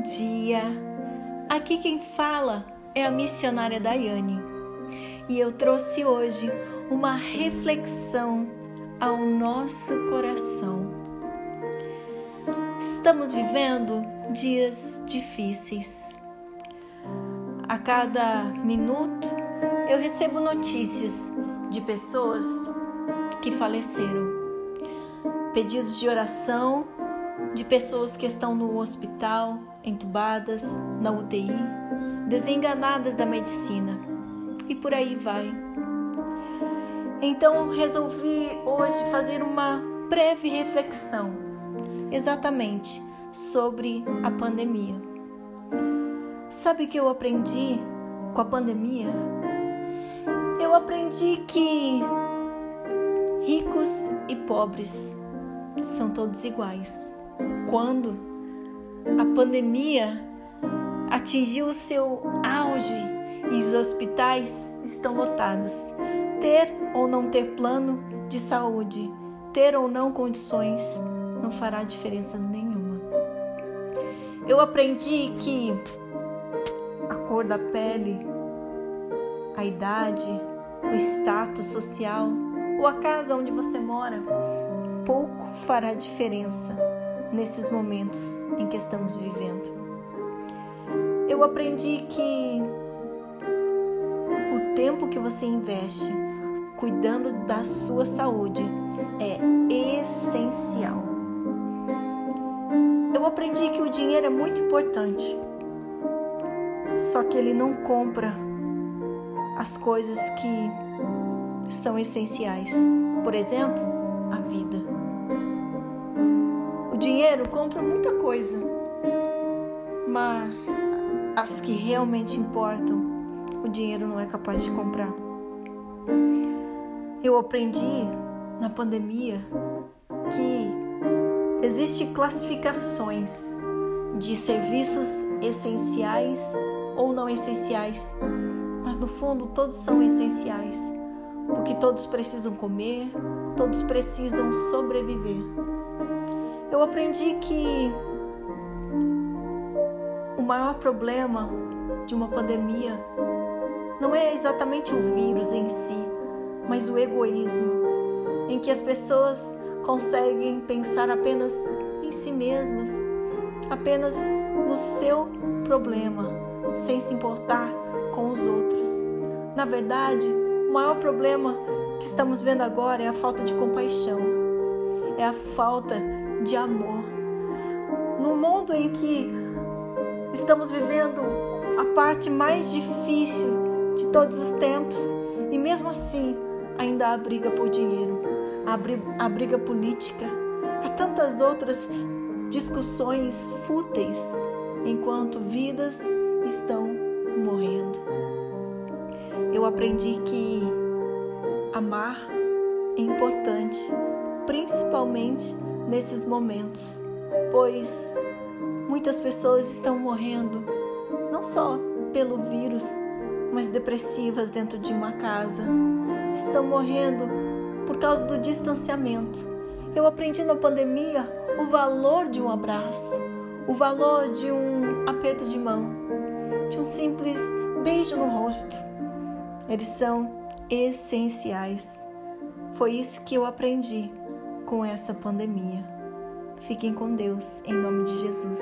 Bom dia! Aqui quem fala é a missionária Daiane e eu trouxe hoje uma reflexão ao nosso coração. Estamos vivendo dias difíceis. A cada minuto eu recebo notícias de pessoas que faleceram, pedidos de oração de pessoas que estão no hospital, entubadas, na UTI, desenganadas da medicina e por aí vai. Então resolvi hoje fazer uma breve reflexão exatamente sobre a pandemia. Sabe o que eu aprendi com a pandemia? Eu aprendi que ricos e pobres são todos iguais quando a pandemia atingiu o seu auge e os hospitais estão lotados. Ter ou não ter plano de saúde, ter ou não condições, não fará diferença nenhuma. Eu aprendi que a cor da pele, a idade, o status social ou a casa onde você mora, pouco fará diferença nesses momentos em que estamos vivendo. Eu aprendi que o tempo que você investe cuidando da sua saúde é essencial. Eu aprendi que o dinheiro é muito importante, só que ele não compra as coisas que são essenciais. Por exemplo, dinheiro compra muita coisa, mas as que realmente importam, o dinheiro não é capaz de comprar. Eu aprendi na pandemia que existem classificações de serviços essenciais ou não essenciais, mas no fundo todos são essenciais, porque todos precisam comer, todos precisam sobreviver eu aprendi que o maior problema de uma pandemia não é exatamente o vírus em si, mas o egoísmo, em que as pessoas conseguem pensar apenas em si mesmas, apenas no seu problema, sem se importar com os outros. Na verdade, o maior problema que estamos vendo agora é a falta de compaixão, é a falta de amor. No mundo em que estamos vivendo a parte mais difícil de todos os tempos, e mesmo assim ainda há briga por dinheiro, há briga política, há tantas outras discussões fúteis, enquanto vidas estão morrendo. Eu aprendi que amar é importante, principalmente nesses momentos, pois muitas pessoas estão morrendo não só pelo vírus, mas depressivas dentro de uma casa, estão morrendo por causa do distanciamento. Eu aprendi na pandemia o valor de um abraço, o valor de um aperto de mão, de um simples beijo no rosto. Eles são essenciais. Foi isso que eu aprendi com essa pandemia. Fiquem com Deus, em nome de Jesus.